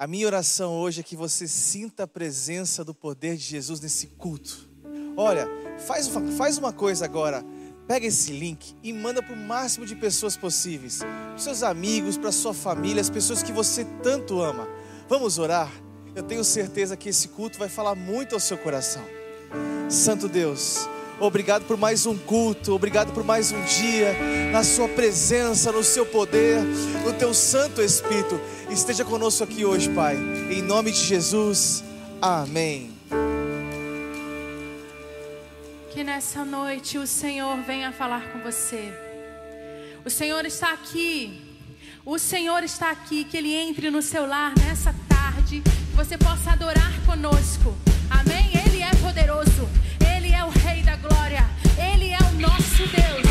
A minha oração hoje é que você sinta a presença do poder de Jesus nesse culto. Olha, faz, faz uma coisa agora. Pega esse link e manda para o máximo de pessoas possíveis. Para seus amigos, para sua família, as pessoas que você tanto ama. Vamos orar? Eu tenho certeza que esse culto vai falar muito ao seu coração. Santo Deus, obrigado por mais um culto, obrigado por mais um dia, na Sua presença, no Seu poder, no Teu Santo Espírito. Esteja conosco aqui hoje, Pai, em nome de Jesus, amém. Que nessa noite o Senhor venha falar com você. O Senhor está aqui. O Senhor está aqui. Que Ele entre no seu lar nessa tarde. Que você possa adorar conosco. Amém? Ele é poderoso. É o Rei da glória. Ele é o nosso Deus.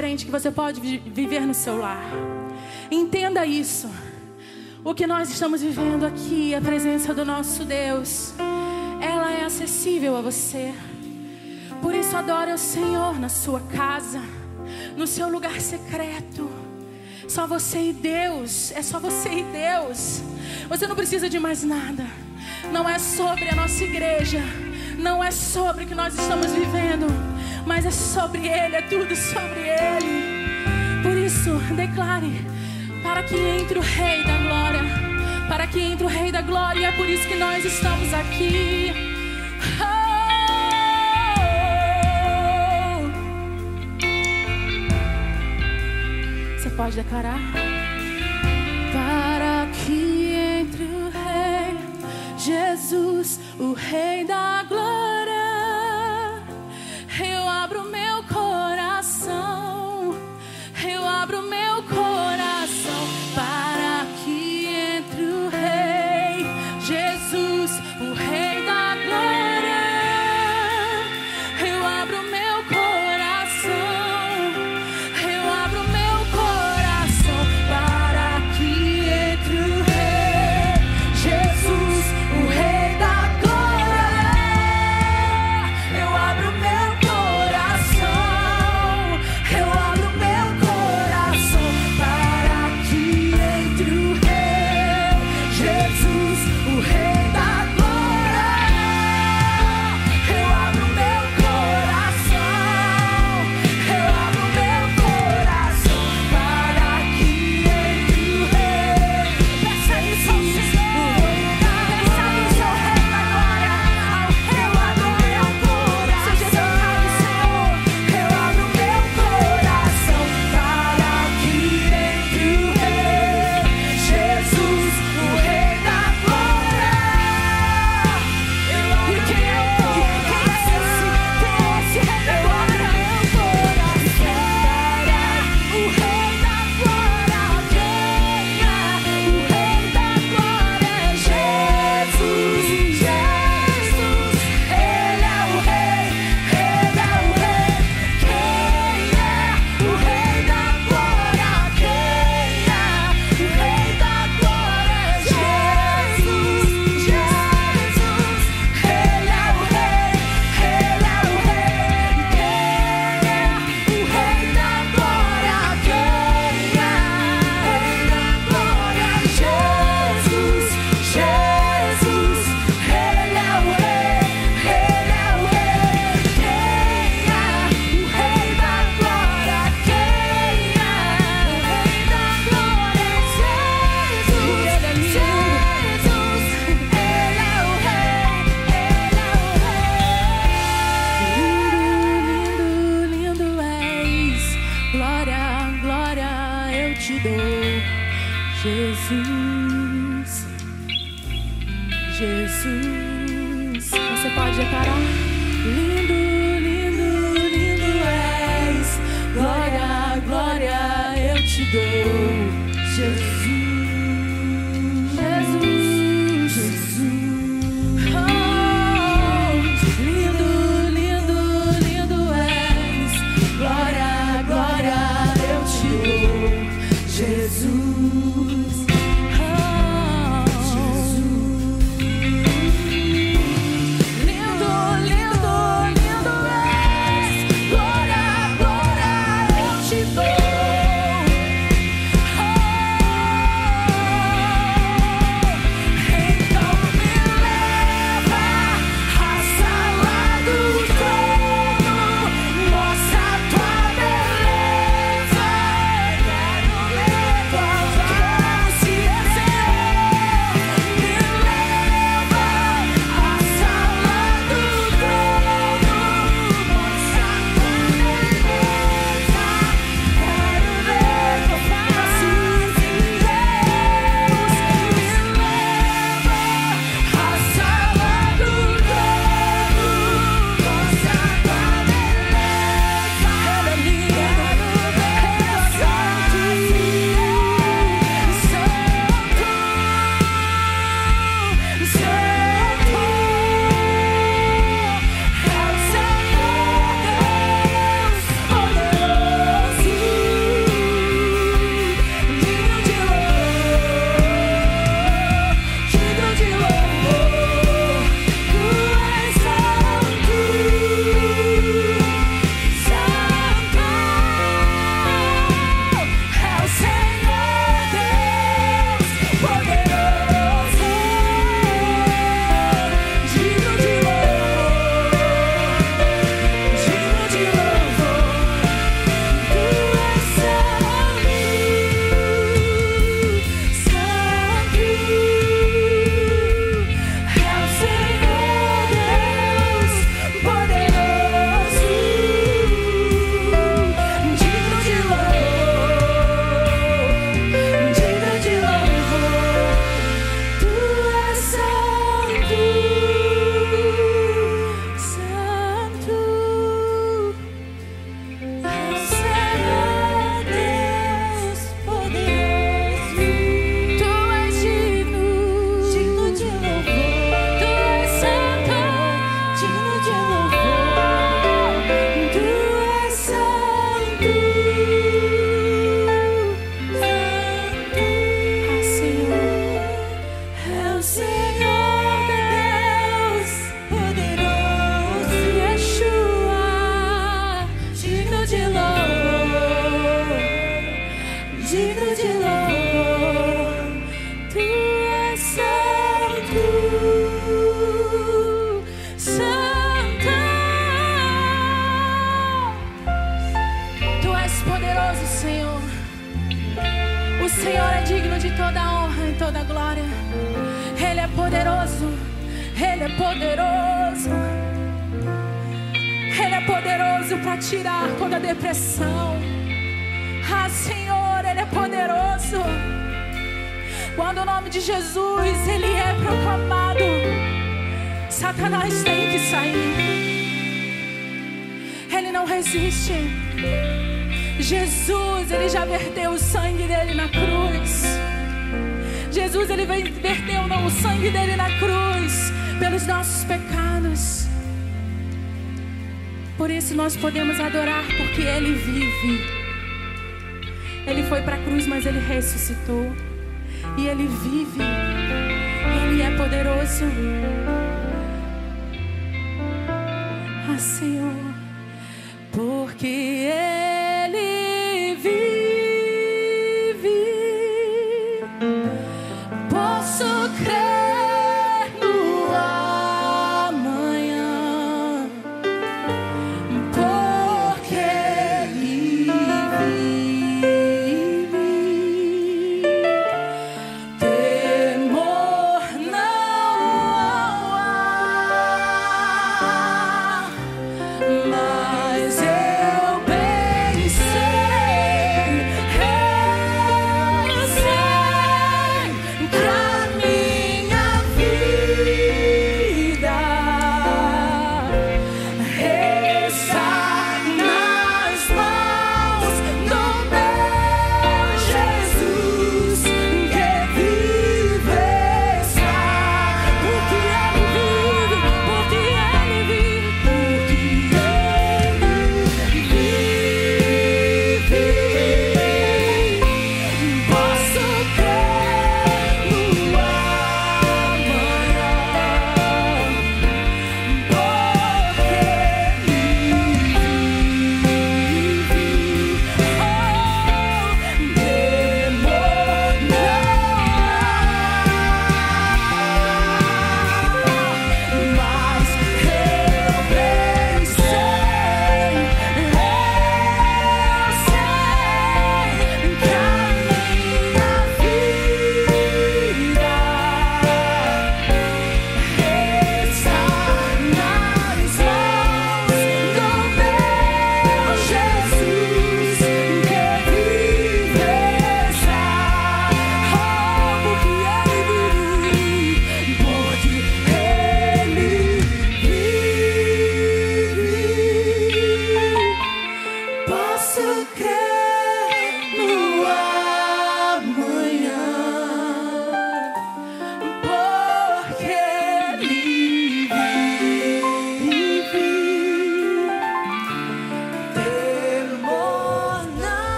diferente que você pode viver no seu lar. Entenda isso. O que nós estamos vivendo aqui, a presença do nosso Deus, ela é acessível a você. Por isso, adore o Senhor na sua casa, no seu lugar secreto. Só você e Deus, é só você e Deus. Você não precisa de mais nada. Não é sobre a nossa igreja, não é sobre o que nós estamos vivendo, mas é sobre Ele, é tudo sobre que entre o Rei da Glória, para que entre o Rei da Glória, e é por isso que nós estamos aqui. Oh! Você pode declarar? Para que entre o Rei, Jesus, o Rei da Glória.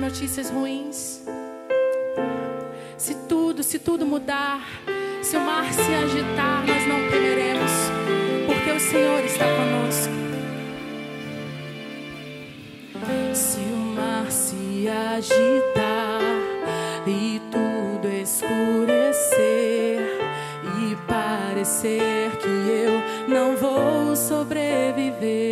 notícias ruins. Se tudo, se tudo mudar, se o mar se agitar, nós não temeremos, porque o Senhor está conosco. Se o mar se agitar e tudo escurecer e parecer que eu não vou sobreviver.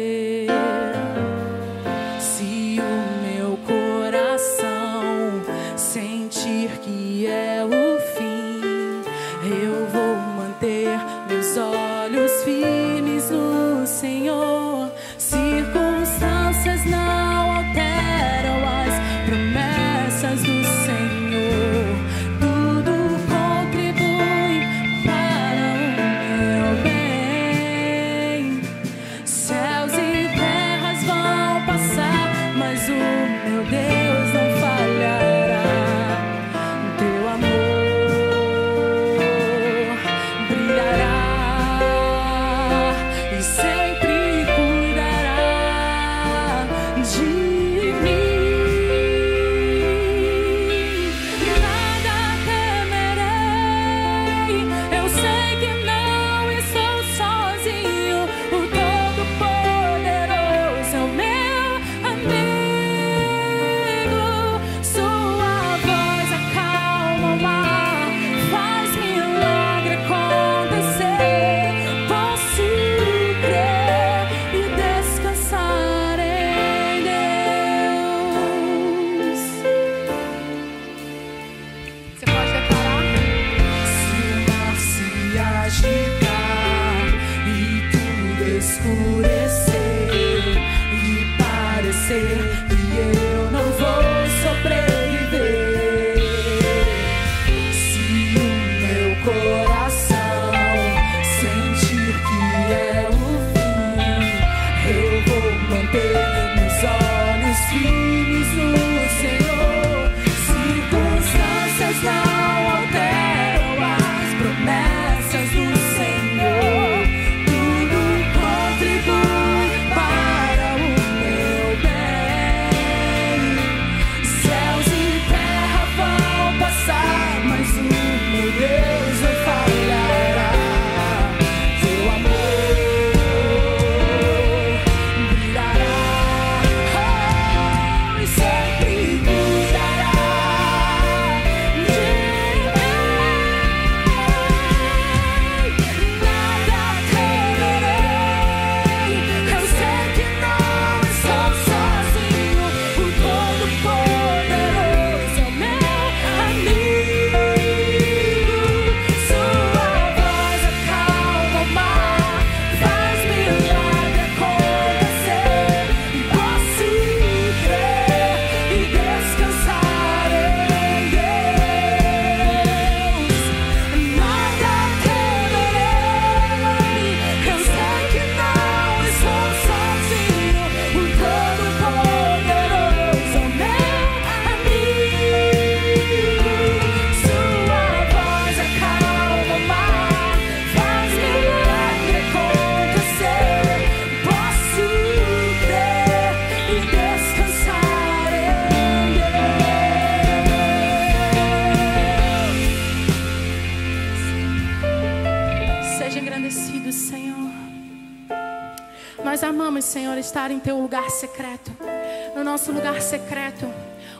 Estar em teu lugar secreto, no nosso lugar secreto,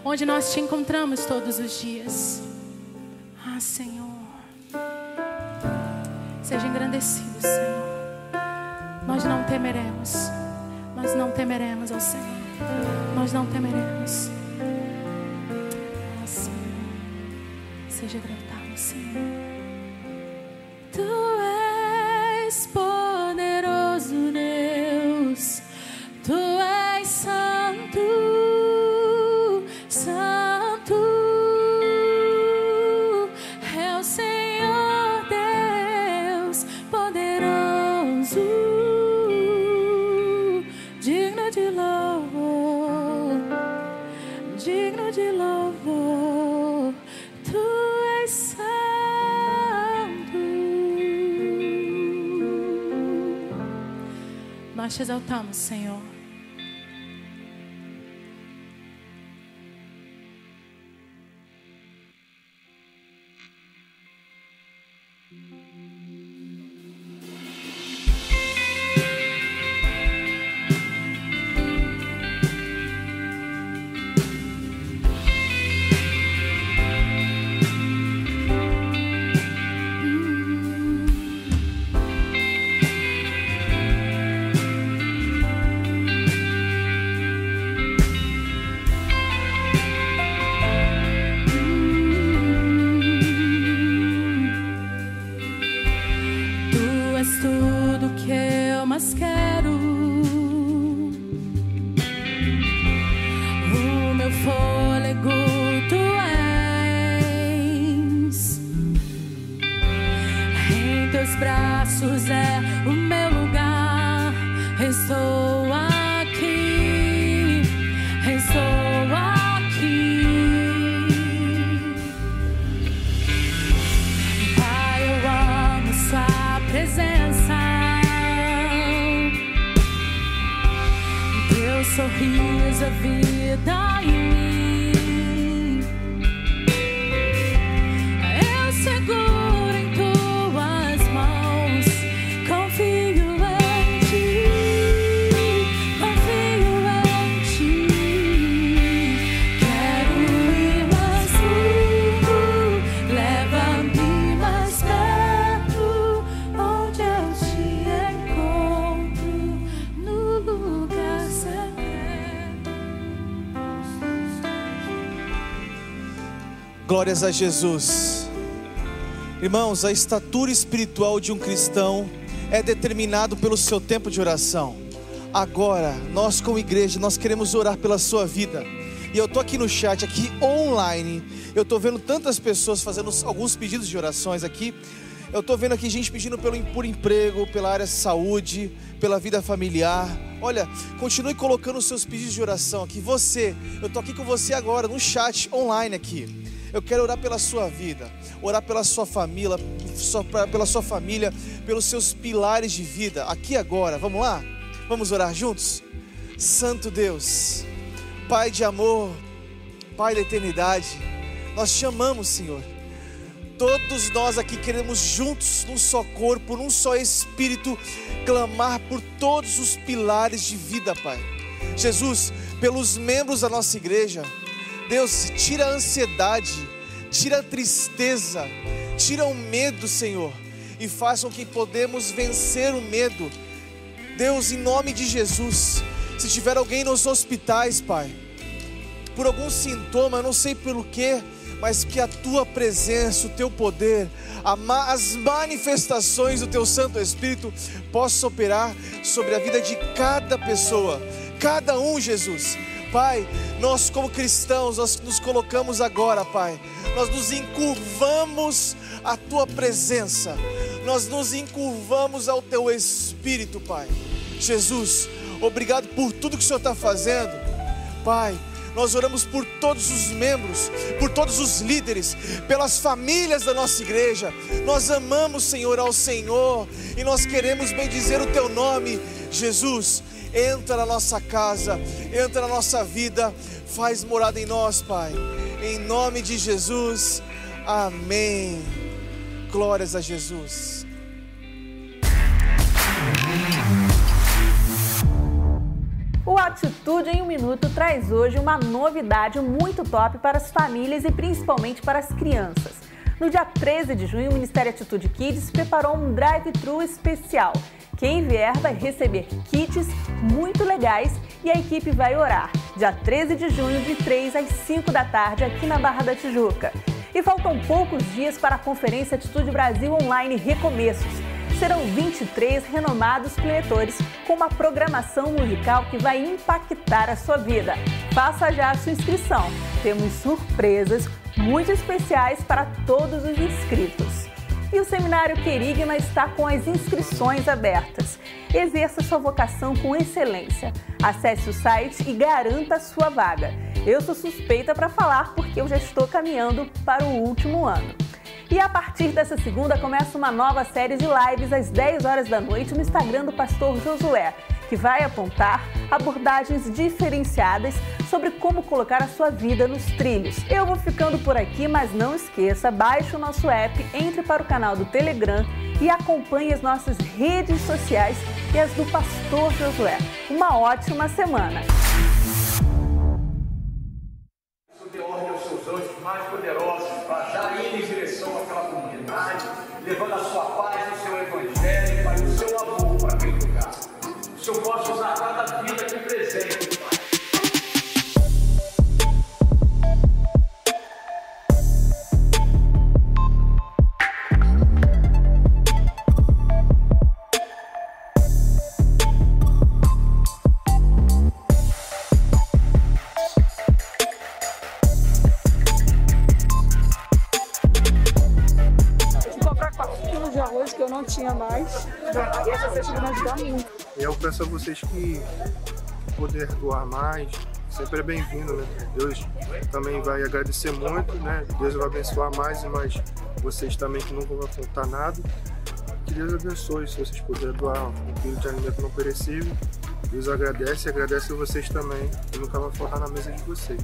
onde nós te encontramos todos os dias. Ah, Senhor, seja engrandecido, Senhor. Nós não temeremos, nós não temeremos ao Senhor, nós não temeremos. Ah, Senhor, seja exaltado, Senhor. Nós te exaltamos, Senhor. Glórias a Jesus. Irmãos, a estatura espiritual de um cristão é determinado pelo seu tempo de oração. Agora, nós como igreja, nós queremos orar pela sua vida. E eu tô aqui no chat, aqui online. Eu tô vendo tantas pessoas fazendo alguns pedidos de orações aqui. Eu tô vendo aqui gente pedindo pelo, por emprego, pela área de saúde, pela vida familiar. Olha, continue colocando os seus pedidos de oração aqui. Você, eu tô aqui com você agora no chat online aqui. Eu quero orar pela sua vida, orar pela sua família, pela sua família, pelos seus pilares de vida. Aqui agora, vamos lá? Vamos orar juntos? Santo Deus, Pai de amor, Pai da eternidade, nós te amamos, Senhor. Todos nós aqui queremos juntos, num só corpo, num só espírito, clamar por todos os pilares de vida, Pai. Jesus, pelos membros da nossa igreja, Deus, tira a ansiedade, tira a tristeza, tira o medo, Senhor, e faça com que podemos vencer o medo. Deus, em nome de Jesus, se tiver alguém nos hospitais, Pai, por algum sintoma, não sei pelo que, mas que a tua presença, o teu poder, as manifestações do teu Santo Espírito possam operar sobre a vida de cada pessoa, cada um, Jesus. Pai, nós como cristãos, nós nos colocamos agora, Pai, nós nos encurvamos à tua presença, nós nos encurvamos ao teu Espírito, Pai. Jesus, obrigado por tudo que o Senhor está fazendo, Pai. Nós oramos por todos os membros, por todos os líderes, pelas famílias da nossa igreja. Nós amamos, Senhor, ao Senhor e nós queremos bendizer o Teu nome, Jesus. Entra na nossa casa, entra na nossa vida, faz morada em nós, Pai. Em nome de Jesus, amém. Glórias a Jesus. Atitude em um Minuto traz hoje uma novidade muito top para as famílias e principalmente para as crianças. No dia 13 de junho, o Ministério Atitude Kids preparou um drive-thru especial. Quem vier vai receber kits muito legais e a equipe vai orar. Dia 13 de junho, de 3 às 5 da tarde, aqui na Barra da Tijuca. E faltam poucos dias para a Conferência Atitude Brasil Online Recomeços serão 23 renomados preletores com uma programação musical que vai impactar a sua vida. Faça já a sua inscrição. Temos surpresas muito especiais para todos os inscritos. E o Seminário Querigma está com as inscrições abertas. Exerça sua vocação com excelência. Acesse o site e garanta a sua vaga. Eu sou suspeita para falar porque eu já estou caminhando para o último ano. E a partir dessa segunda começa uma nova série de lives às 10 horas da noite no Instagram do pastor Josué, que vai apontar abordagens diferenciadas sobre como colocar a sua vida nos trilhos. Eu vou ficando por aqui, mas não esqueça, baixe o nosso app, entre para o canal do Telegram e acompanhe as nossas redes sociais e as do pastor Josué. Uma ótima semana! levando a sua peço a vocês que poder doar mais, sempre é bem-vindo, né? Deus também vai agradecer muito, né? Deus vai abençoar mais e mais vocês também que nunca vão faltar nada. Que Deus abençoe se vocês puderem doar um quilo de alimento não perecível Deus agradece e agradece a vocês também, que nunca vai faltar na mesa de vocês.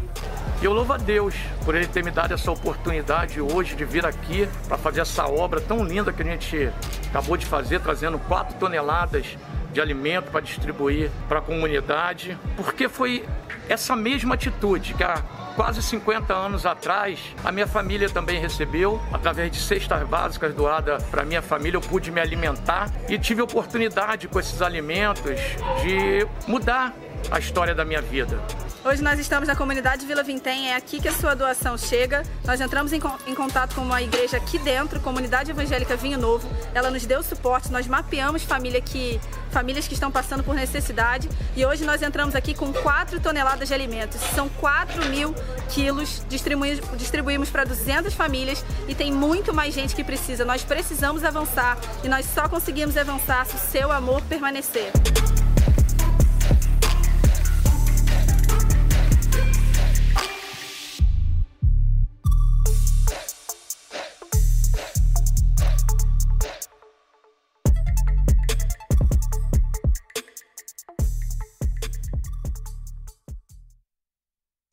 E eu louvo a Deus por Ele ter me dado essa oportunidade hoje de vir aqui para fazer essa obra tão linda que a gente acabou de fazer, trazendo 4 toneladas de alimento para distribuir para a comunidade, porque foi essa mesma atitude que a quase 50 anos atrás, a minha família também recebeu, através de cestas básicas doadas para minha família, eu pude me alimentar e tive oportunidade com esses alimentos de mudar a história da minha vida. Hoje nós estamos na comunidade Vila Vintém, é aqui que a sua doação chega. Nós entramos em, em, contato com uma igreja aqui dentro, Comunidade Evangélica Vinho Novo. Ela nos deu suporte, nós mapeamos família que, famílias que estão passando por necessidade e hoje nós entramos aqui com 4 toneladas de alimentos. São 4 mil quilos, distribuímos, distribuímos para 200 famílias e tem muito mais gente que precisa. Nós precisamos avançar e nós só conseguimos avançar se o seu amor permanecer.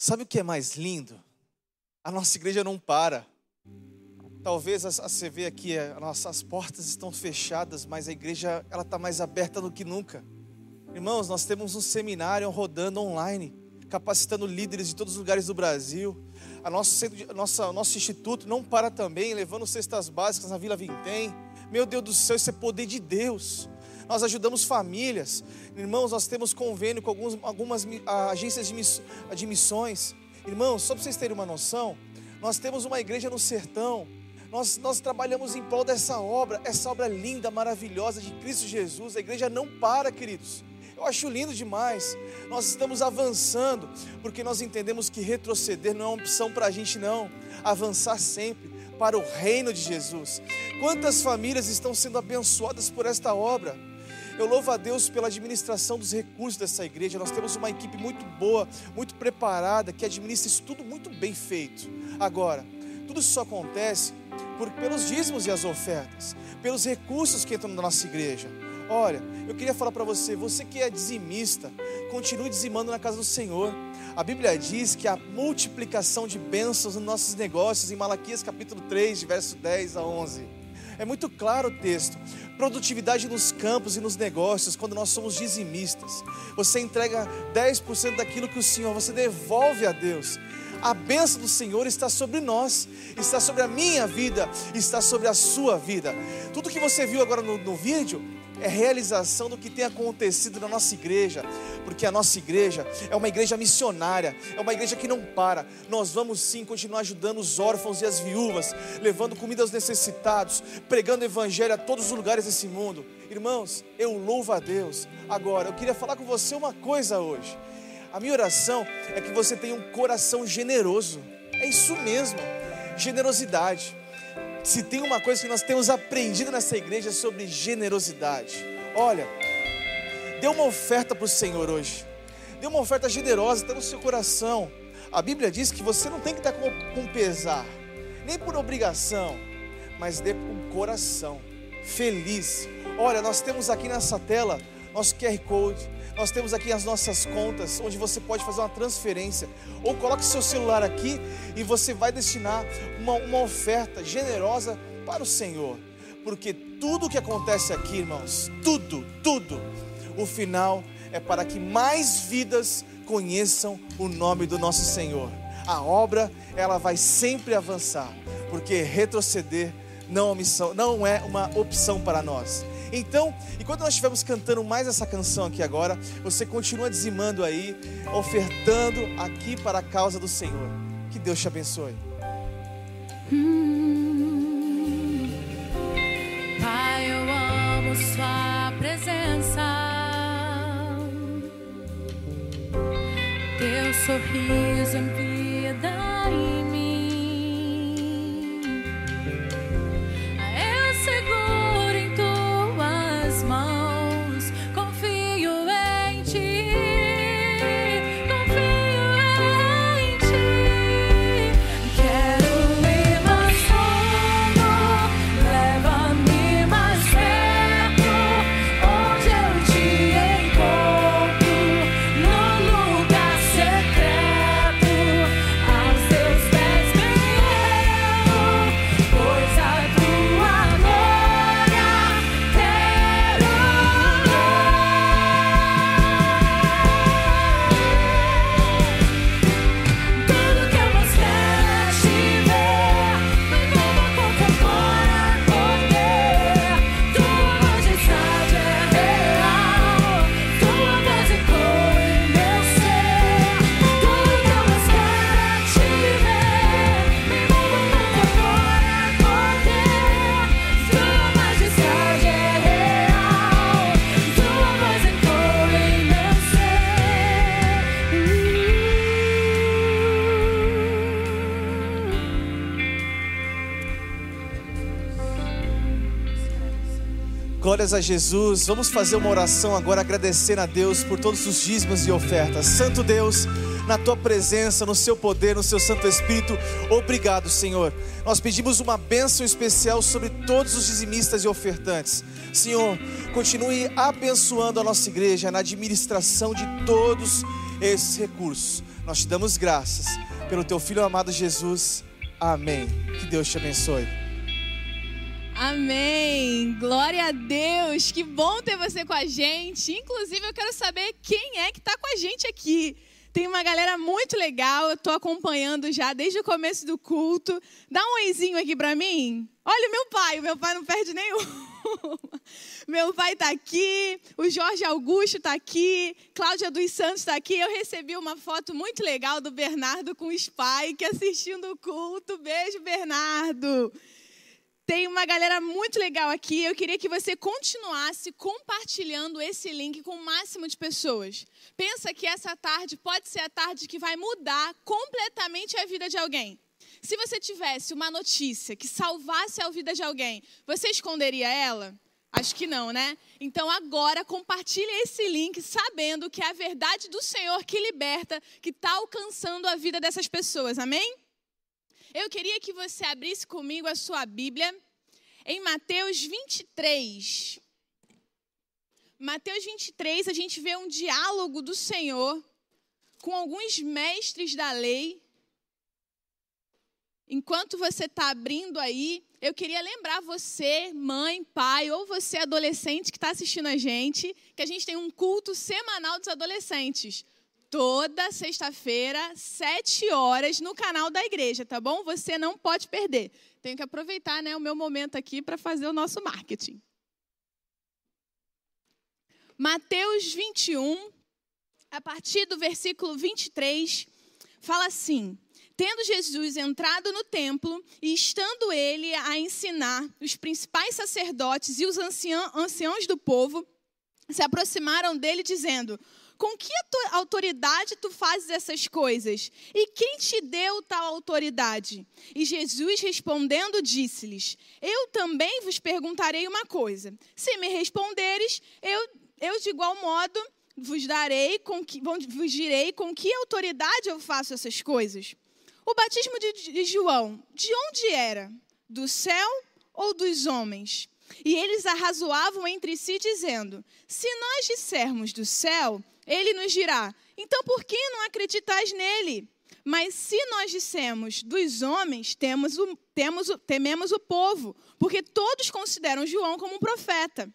Sabe o que é mais lindo? A nossa igreja não para. Talvez você vê aqui, as nossas portas estão fechadas, mas a igreja ela está mais aberta do que nunca. Irmãos, nós temos um seminário rodando online, capacitando líderes de todos os lugares do Brasil. A nosso, nossa, nosso instituto não para também, levando cestas básicas na Vila Vintém. Meu Deus do céu, isso é poder de Deus. Nós ajudamos famílias. Irmãos, nós temos convênio com alguns, algumas agências de, miss, de missões. Irmãos, só para vocês terem uma noção, nós temos uma igreja no sertão. Nós, nós trabalhamos em prol dessa obra, essa obra linda, maravilhosa de Cristo Jesus. A igreja não para, queridos. Eu acho lindo demais. Nós estamos avançando, porque nós entendemos que retroceder não é uma opção para a gente, não. Avançar sempre para o reino de Jesus. Quantas famílias estão sendo abençoadas por esta obra? Eu louvo a Deus pela administração dos recursos dessa igreja. Nós temos uma equipe muito boa, muito preparada, que administra isso tudo muito bem feito. Agora, tudo isso só acontece por, pelos dízimos e as ofertas, pelos recursos que entram na nossa igreja. Olha, eu queria falar para você, você que é dizimista, continue dizimando na casa do Senhor. A Bíblia diz que a multiplicação de bênçãos nos nossos negócios, em Malaquias capítulo 3, verso 10 a 11 É muito claro o texto. Produtividade nos campos e nos negócios, quando nós somos dizimistas. Você entrega 10% daquilo que o Senhor, você devolve a Deus. A bênção do Senhor está sobre nós, está sobre a minha vida, está sobre a sua vida. Tudo que você viu agora no, no vídeo é realização do que tem acontecido na nossa igreja, porque a nossa igreja é uma igreja missionária, é uma igreja que não para. Nós vamos sim continuar ajudando os órfãos e as viúvas, levando comida aos necessitados, pregando evangelho a todos os lugares desse mundo. Irmãos, eu louvo a Deus. Agora, eu queria falar com você uma coisa hoje. A minha oração é que você tenha um coração generoso. É isso mesmo, generosidade se tem uma coisa que nós temos aprendido nessa igreja é sobre generosidade. Olha, dê uma oferta para o Senhor hoje. Dê uma oferta generosa, está no seu coração. A Bíblia diz que você não tem que estar com, com pesar, nem por obrigação, mas dê com coração, feliz. Olha, nós temos aqui nessa tela nosso QR Code nós temos aqui as nossas contas, onde você pode fazer uma transferência. Ou coloque seu celular aqui e você vai destinar uma, uma oferta generosa para o Senhor. Porque tudo que acontece aqui, irmãos, tudo, tudo, o final é para que mais vidas conheçam o nome do nosso Senhor. A obra, ela vai sempre avançar, porque retroceder não, é não é uma opção para nós. Então, enquanto nós estivermos cantando mais essa canção aqui agora, você continua dizimando aí, ofertando aqui para a causa do Senhor. Que Deus te abençoe. Pai, eu amo Sua presença. Teu sorriso em Glórias a Jesus. Vamos fazer uma oração agora agradecendo a Deus por todos os dízimos e ofertas. Santo Deus, na tua presença, no seu poder, no seu Santo Espírito, obrigado, Senhor. Nós pedimos uma bênção especial sobre todos os dizimistas e ofertantes. Senhor, continue abençoando a nossa igreja na administração de todos esses recursos. Nós te damos graças pelo teu filho amado Jesus. Amém. Que Deus te abençoe. Amém. Glória a Deus. Que bom ter você com a gente. Inclusive, eu quero saber quem é que está com a gente aqui. Tem uma galera muito legal. Eu estou acompanhando já desde o começo do culto. Dá um oizinho aqui para mim. Olha, meu pai. O meu pai não perde nenhum. Meu pai está aqui, o Jorge Augusto está aqui, Cláudia dos Santos está aqui. Eu recebi uma foto muito legal do Bernardo com o Spike assistindo o culto. Beijo, Bernardo. Tem uma galera muito legal aqui. Eu queria que você continuasse compartilhando esse link com o máximo de pessoas. Pensa que essa tarde pode ser a tarde que vai mudar completamente a vida de alguém. Se você tivesse uma notícia que salvasse a vida de alguém, você esconderia ela? Acho que não, né? Então agora compartilhe esse link sabendo que é a verdade do Senhor que liberta, que está alcançando a vida dessas pessoas. Amém? Eu queria que você abrisse comigo a sua Bíblia em Mateus 23. Mateus 23, a gente vê um diálogo do Senhor com alguns mestres da lei. enquanto você está abrindo aí, eu queria lembrar você, mãe, pai, ou você adolescente que está assistindo a gente, que a gente tem um culto semanal dos adolescentes. Toda sexta-feira, sete horas, no canal da igreja, tá bom? Você não pode perder. Tenho que aproveitar né, o meu momento aqui para fazer o nosso marketing. Mateus 21, a partir do versículo 23, fala assim: Tendo Jesus entrado no templo e estando ele a ensinar, os principais sacerdotes e os anciãos do povo se aproximaram dele, dizendo: Com que autoridade tu fazes essas coisas? E quem te deu tal autoridade? E Jesus respondendo, disse-lhes: Eu também vos perguntarei uma coisa. Se me responderes, eu eu de igual modo vos darei com que, vos direi com que autoridade eu faço essas coisas. O batismo de, de João, de onde era? Do céu ou dos homens? E eles arrazoavam entre si, dizendo: Se nós dissermos do céu, ele nos dirá: Então por que não acreditais nele? Mas se nós dissemos dos homens, temos o, temos o, tememos o povo, porque todos consideram João como um profeta.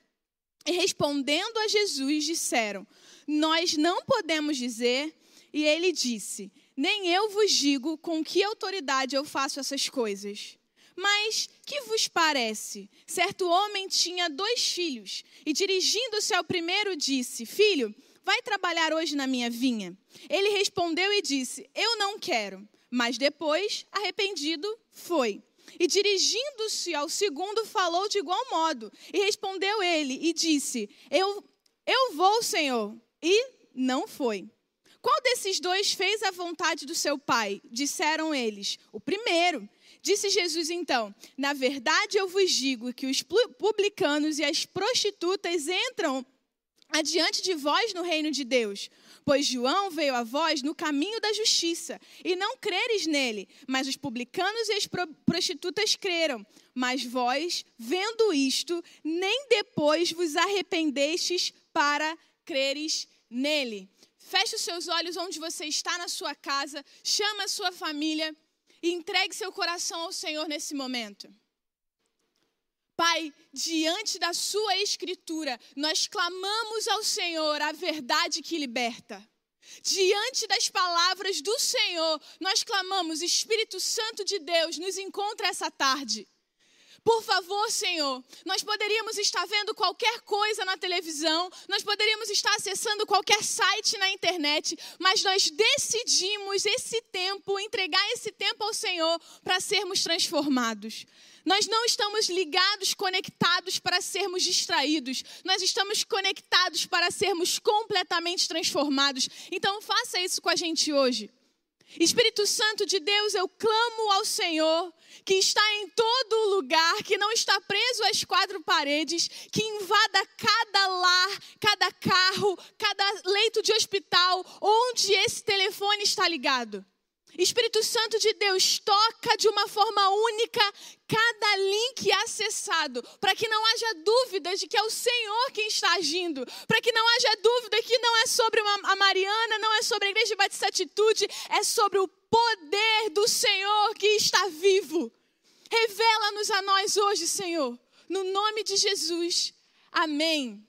E respondendo a Jesus, disseram: Nós não podemos dizer. E ele disse: Nem eu vos digo com que autoridade eu faço essas coisas. Mas que vos parece? Certo homem tinha dois filhos, e dirigindo-se ao primeiro, disse: Filho, vai trabalhar hoje na minha vinha. Ele respondeu e disse: Eu não quero. Mas depois, arrependido, foi. E dirigindo-se ao segundo, falou de igual modo. E respondeu ele e disse: Eu, eu vou, Senhor. E não foi. Qual desses dois fez a vontade do seu pai? Disseram eles: O primeiro. Disse Jesus então: Na verdade eu vos digo que os publicanos e as prostitutas entram adiante de vós no reino de Deus. Pois João veio a vós no caminho da justiça, e não creres nele, mas os publicanos e as prostitutas creram. Mas vós, vendo isto, nem depois vos arrependestes para creres nele. Feche os seus olhos onde você está na sua casa, chama a sua família e entregue seu coração ao Senhor nesse momento. Pai, diante da Sua Escritura, nós clamamos ao Senhor a verdade que liberta. Diante das palavras do Senhor, nós clamamos: Espírito Santo de Deus, nos encontra essa tarde. Por favor, Senhor, nós poderíamos estar vendo qualquer coisa na televisão, nós poderíamos estar acessando qualquer site na internet, mas nós decidimos esse tempo, entregar esse tempo ao Senhor para sermos transformados. Nós não estamos ligados, conectados para sermos distraídos. Nós estamos conectados para sermos completamente transformados. Então, faça isso com a gente hoje. Espírito Santo de Deus, eu clamo ao Senhor, que está em todo lugar, que não está preso às quatro paredes, que invada cada lar, cada carro, cada leito de hospital, onde esse telefone está ligado. Espírito Santo de Deus, toca de uma forma única cada link acessado, para que não haja dúvidas de que é o Senhor quem está agindo, para que não haja dúvida que não é sobre a Mariana, não é sobre a Igreja de Batista Atitude, é sobre o poder do Senhor que está vivo. Revela-nos a nós hoje, Senhor, no nome de Jesus. Amém.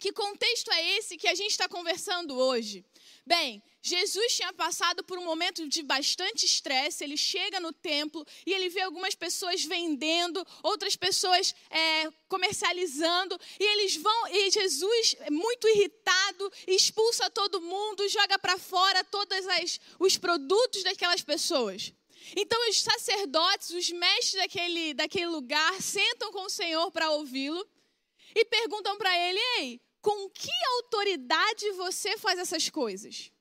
Que contexto é esse que a gente está conversando hoje? Bem, Jesus tinha passado por um momento de bastante estresse. Ele chega no templo e ele vê algumas pessoas vendendo, outras pessoas é, comercializando. E eles vão, e Jesus, muito irritado, expulsa todo mundo, joga para fora todos os produtos daquelas pessoas. Então os sacerdotes, os mestres daquele, daquele lugar, sentam com o Senhor para ouvi-lo e perguntam para ele: Ei, com que autoridade você faz essas coisas?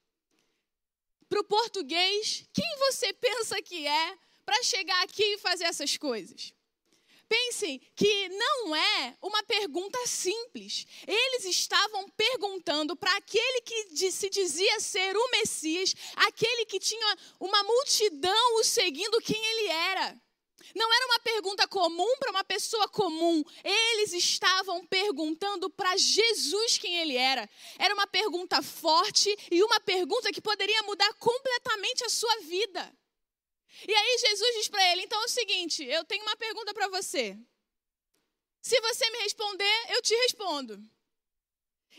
Para o português, quem você pensa que é para chegar aqui e fazer essas coisas? Pensem que não é uma pergunta simples. Eles estavam perguntando para aquele que se dizia ser o Messias, aquele que tinha uma multidão o seguindo quem ele era. Não era uma pergunta comum para uma pessoa comum. Eles estavam perguntando para Jesus quem ele era. Era uma pergunta forte e uma pergunta que poderia mudar completamente a sua vida. E aí Jesus diz para ele: então é o seguinte, eu tenho uma pergunta para você. Se você me responder, eu te respondo.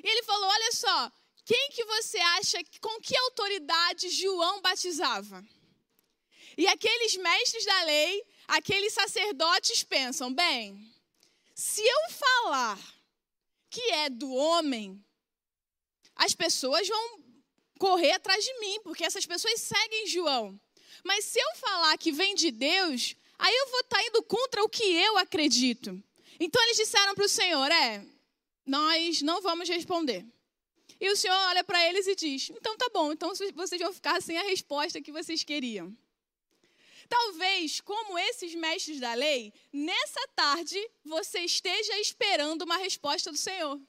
E ele falou: olha só, quem que você acha, com que autoridade João batizava? E aqueles mestres da lei, aqueles sacerdotes pensam: bem, se eu falar que é do homem, as pessoas vão correr atrás de mim, porque essas pessoas seguem João. Mas se eu falar que vem de Deus, aí eu vou estar tá indo contra o que eu acredito. Então eles disseram para o Senhor: é, nós não vamos responder. E o Senhor olha para eles e diz: então tá bom, então vocês vão ficar sem a resposta que vocês queriam. Talvez, como esses mestres da lei, nessa tarde você esteja esperando uma resposta do Senhor.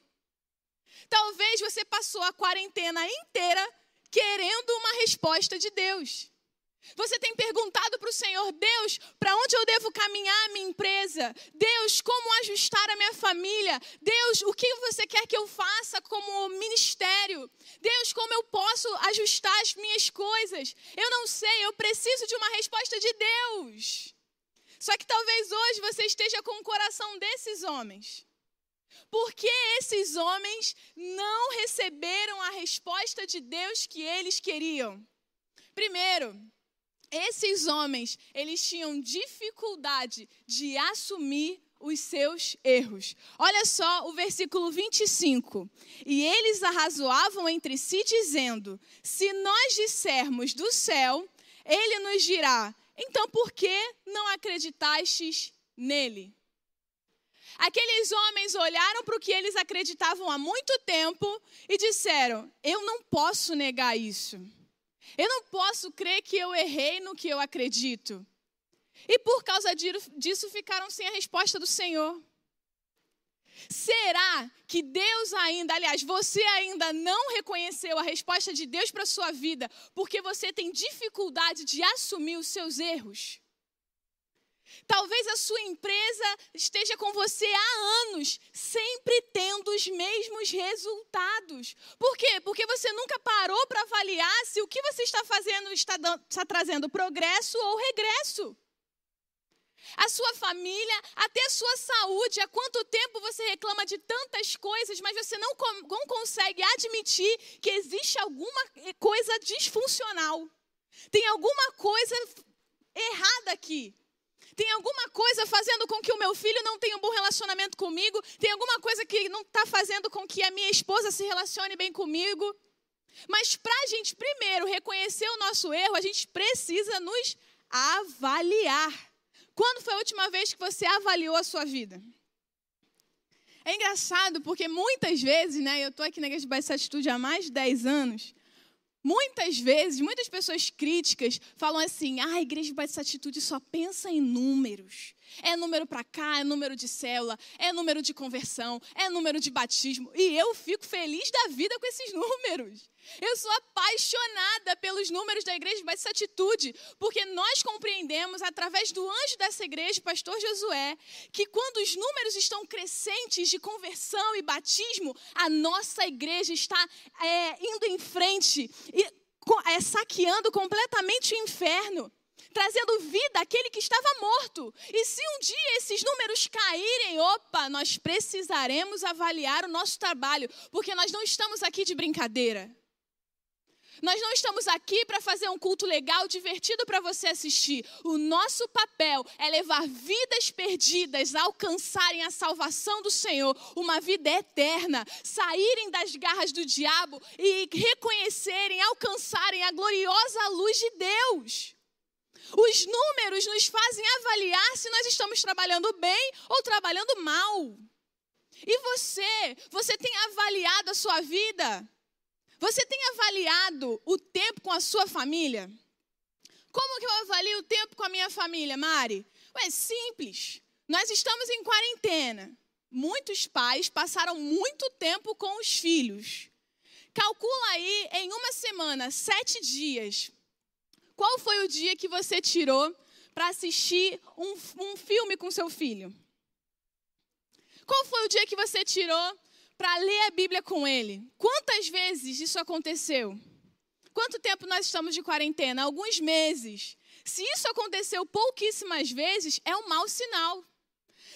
Talvez você passou a quarentena inteira querendo uma resposta de Deus. Você tem perguntado para o Senhor, Deus, para onde eu devo caminhar a minha empresa? Deus, como ajustar a minha família? Deus, o que você quer que eu faça como ministério? Deus, como eu posso ajustar as minhas coisas? Eu não sei, eu preciso de uma resposta de Deus. Só que talvez hoje você esteja com o coração desses homens. Porque esses homens não receberam a resposta de Deus que eles queriam. Primeiro, esses homens, eles tinham dificuldade de assumir os seus erros. Olha só o versículo 25. E eles arrazoavam entre si, dizendo: Se nós dissermos do céu, ele nos dirá: Então por que não acreditastes nele? Aqueles homens olharam para o que eles acreditavam há muito tempo e disseram: Eu não posso negar isso. Eu não posso crer que eu errei no que eu acredito. E por causa disso ficaram sem a resposta do Senhor. Será que Deus ainda, aliás, você ainda não reconheceu a resposta de Deus para a sua vida porque você tem dificuldade de assumir os seus erros? Talvez a sua empresa esteja com você há anos, sempre tendo os mesmos resultados. Por quê? Porque você nunca parou para avaliar se o que você está fazendo está, está trazendo progresso ou regresso. A sua família, até a sua saúde. Há quanto tempo você reclama de tantas coisas, mas você não, não consegue admitir que existe alguma coisa disfuncional. Tem alguma coisa errada aqui. Tem alguma coisa fazendo com que o meu filho não tenha um bom relacionamento comigo? Tem alguma coisa que não está fazendo com que a minha esposa se relacione bem comigo? Mas para a gente primeiro reconhecer o nosso erro, a gente precisa nos avaliar. Quando foi a última vez que você avaliou a sua vida? É engraçado porque muitas vezes, né, eu estou aqui na Igreja de Batista Atitude há mais de 10 anos, Muitas vezes, muitas pessoas críticas falam assim: ah, a igreja de Batista Atitude só pensa em números. É número para cá, é número de célula, é número de conversão, é número de batismo. E eu fico feliz da vida com esses números. Eu sou apaixonada pelos números da igreja Batista Atitude, porque nós compreendemos, através do anjo dessa igreja, pastor Josué, que quando os números estão crescentes de conversão e batismo, a nossa igreja está é, indo em frente e é, saqueando completamente o inferno trazendo vida àquele que estava morto. E se um dia esses números caírem, opa, nós precisaremos avaliar o nosso trabalho, porque nós não estamos aqui de brincadeira. Nós não estamos aqui para fazer um culto legal, divertido para você assistir. O nosso papel é levar vidas perdidas a alcançarem a salvação do Senhor, uma vida eterna, saírem das garras do diabo e reconhecerem, alcançarem a gloriosa luz de Deus. Os números nos fazem avaliar se nós estamos trabalhando bem ou trabalhando mal. E você, você tem avaliado a sua vida? Você tem avaliado o tempo com a sua família? Como que eu avalio o tempo com a minha família, Mari? É simples. Nós estamos em quarentena. Muitos pais passaram muito tempo com os filhos. Calcula aí em uma semana, sete dias. Qual foi o dia que você tirou para assistir um, um filme com seu filho? Qual foi o dia que você tirou para ler a Bíblia com ele? Quantas vezes isso aconteceu? Quanto tempo nós estamos de quarentena? Alguns meses. Se isso aconteceu pouquíssimas vezes, é um mau sinal.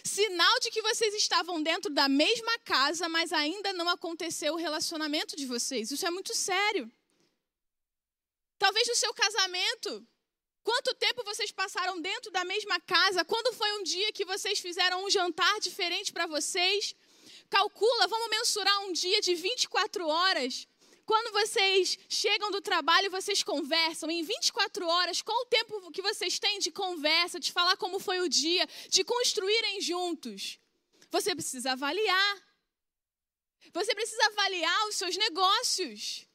Sinal de que vocês estavam dentro da mesma casa, mas ainda não aconteceu o relacionamento de vocês. Isso é muito sério. Talvez no seu casamento, quanto tempo vocês passaram dentro da mesma casa? Quando foi um dia que vocês fizeram um jantar diferente para vocês? Calcula, vamos mensurar um dia de 24 horas. Quando vocês chegam do trabalho, vocês conversam em 24 horas, qual o tempo que vocês têm de conversa, de falar como foi o dia, de construírem juntos? Você precisa avaliar. Você precisa avaliar os seus negócios.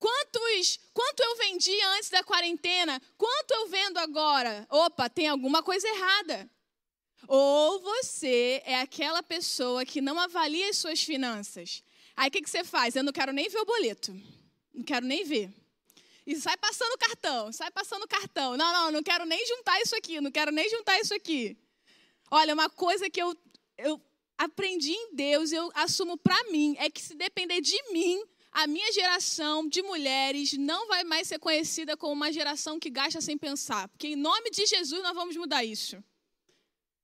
Quantos, quanto eu vendi antes da quarentena? Quanto eu vendo agora? Opa, tem alguma coisa errada. Ou você é aquela pessoa que não avalia as suas finanças. Aí o que, que você faz? Eu não quero nem ver o boleto. Não quero nem ver. E sai passando cartão, sai passando cartão. Não, não, não quero nem juntar isso aqui, não quero nem juntar isso aqui. Olha, uma coisa que eu, eu aprendi em Deus, eu assumo para mim, é que se depender de mim, a minha geração de mulheres não vai mais ser conhecida como uma geração que gasta sem pensar. Porque em nome de Jesus nós vamos mudar isso.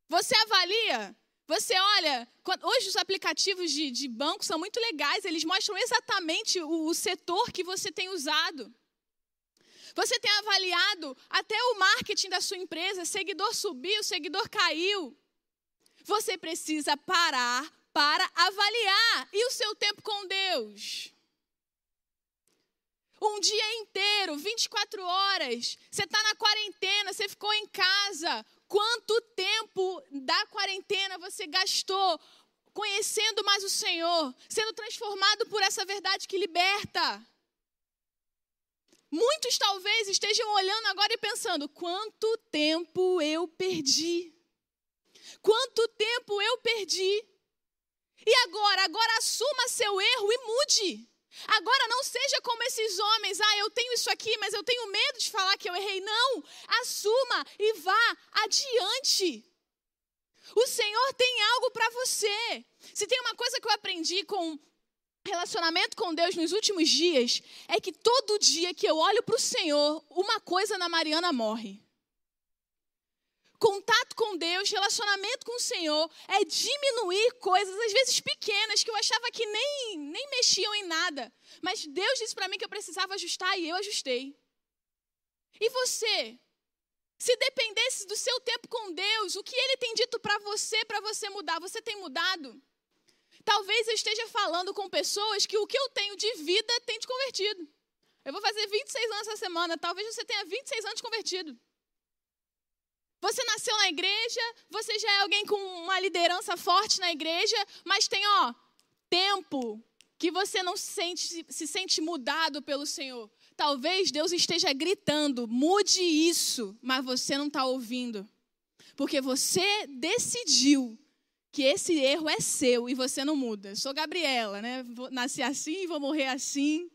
Você avalia você olha, hoje os aplicativos de, de banco são muito legais, eles mostram exatamente o, o setor que você tem usado. Você tem avaliado até o marketing da sua empresa, seguidor subiu, seguidor caiu. Você precisa parar para avaliar. E o seu tempo com Deus? Um dia inteiro, 24 horas. Você está na quarentena, você ficou em casa. Quanto tempo da quarentena você gastou conhecendo mais o Senhor, sendo transformado por essa verdade que liberta? Muitos talvez estejam olhando agora e pensando: quanto tempo eu perdi? Quanto tempo eu perdi? E agora? Agora assuma seu erro e mude. Agora não seja como esses homens, ah, eu tenho isso aqui, mas eu tenho medo de falar que eu errei. Não, assuma e vá adiante. O Senhor tem algo para você. Se tem uma coisa que eu aprendi com relacionamento com Deus nos últimos dias, é que todo dia que eu olho para o Senhor, uma coisa na Mariana morre. Contato com Deus, relacionamento com o Senhor, é diminuir coisas, às vezes pequenas, que eu achava que nem, nem mexiam em nada. Mas Deus disse para mim que eu precisava ajustar e eu ajustei. E você? Se dependesse do seu tempo com Deus, o que Ele tem dito para você, para você mudar, você tem mudado? Talvez eu esteja falando com pessoas que o que eu tenho de vida tem te convertido. Eu vou fazer 26 anos essa semana, talvez você tenha 26 anos convertido. Você nasceu na igreja, você já é alguém com uma liderança forte na igreja, mas tem, ó, tempo que você não se sente, se sente mudado pelo Senhor. Talvez Deus esteja gritando, mude isso, mas você não está ouvindo. Porque você decidiu que esse erro é seu e você não muda. Eu sou Gabriela, né? nasci assim, vou morrer assim.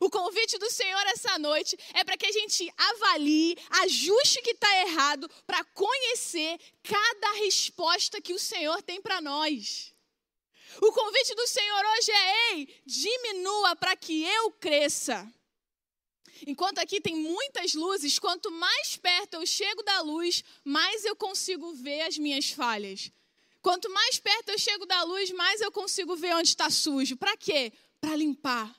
O convite do Senhor essa noite é para que a gente avalie, ajuste o que está errado, para conhecer cada resposta que o Senhor tem para nós. O convite do Senhor hoje é: ei, diminua para que eu cresça. Enquanto aqui tem muitas luzes, quanto mais perto eu chego da luz, mais eu consigo ver as minhas falhas. Quanto mais perto eu chego da luz, mais eu consigo ver onde está sujo. Para quê? Para limpar.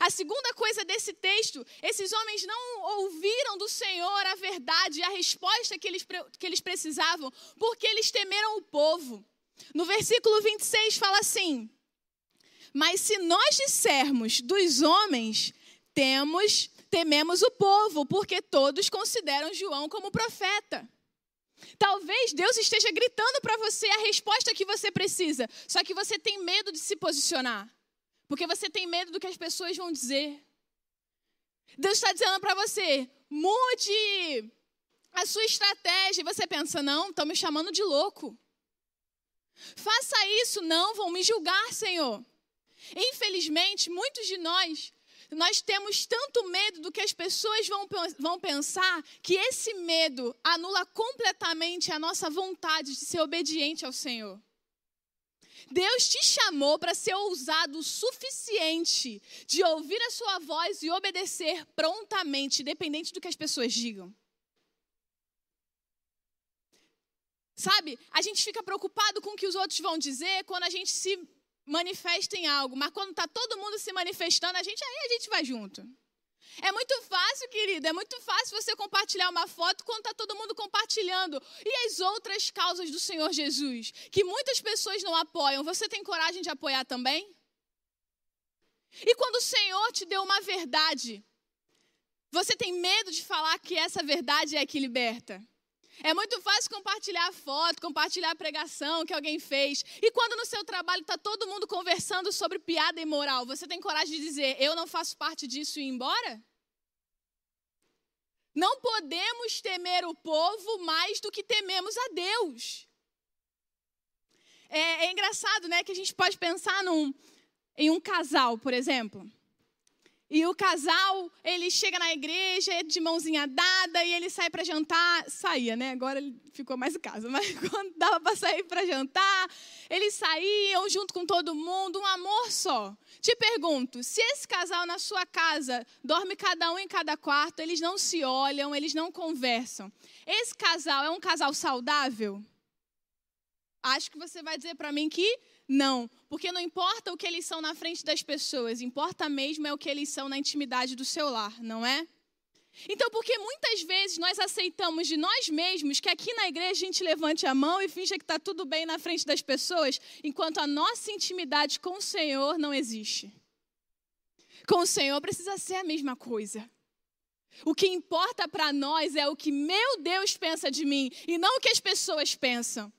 A segunda coisa desse texto, esses homens não ouviram do Senhor a verdade, a resposta que eles, que eles precisavam, porque eles temeram o povo. No versículo 26 fala assim: Mas se nós dissermos dos homens, temos, tememos o povo, porque todos consideram João como profeta. Talvez Deus esteja gritando para você a resposta que você precisa, só que você tem medo de se posicionar. Porque você tem medo do que as pessoas vão dizer. Deus está dizendo para você: mude a sua estratégia. E você pensa: não, estão me chamando de louco. Faça isso, não, vão me julgar, Senhor. Infelizmente, muitos de nós, nós temos tanto medo do que as pessoas vão, vão pensar, que esse medo anula completamente a nossa vontade de ser obediente ao Senhor. Deus te chamou para ser ousado o suficiente de ouvir a sua voz e obedecer prontamente, independente do que as pessoas digam. Sabe, a gente fica preocupado com o que os outros vão dizer quando a gente se manifesta em algo, mas quando está todo mundo se manifestando, a gente aí a gente vai junto. É muito fácil, querido, é muito fácil você compartilhar uma foto quando está todo mundo compartilhando. E as outras causas do Senhor Jesus, que muitas pessoas não apoiam, você tem coragem de apoiar também? E quando o Senhor te deu uma verdade, você tem medo de falar que essa verdade é que liberta? É muito fácil compartilhar foto, compartilhar pregação que alguém fez. E quando no seu trabalho está todo mundo conversando sobre piada e moral, você tem coragem de dizer, eu não faço parte disso e ir embora? Não podemos temer o povo mais do que tememos a Deus. É, é engraçado, né, que a gente pode pensar num, em um casal, por exemplo. E o casal, ele chega na igreja é de mãozinha dada e ele sai para jantar. Saía, né? Agora ele ficou mais em casa, mas quando dava para sair para jantar, eles saíam junto com todo mundo, um amor só. Te pergunto, se esse casal na sua casa dorme cada um em cada quarto, eles não se olham, eles não conversam. Esse casal é um casal saudável? Acho que você vai dizer para mim que não, porque não importa o que eles são na frente das pessoas, importa mesmo é o que eles são na intimidade do seu lar, não é? Então, porque muitas vezes nós aceitamos de nós mesmos que aqui na igreja a gente levante a mão e finja que está tudo bem na frente das pessoas, enquanto a nossa intimidade com o Senhor não existe. Com o Senhor precisa ser a mesma coisa. O que importa para nós é o que meu Deus pensa de mim e não o que as pessoas pensam.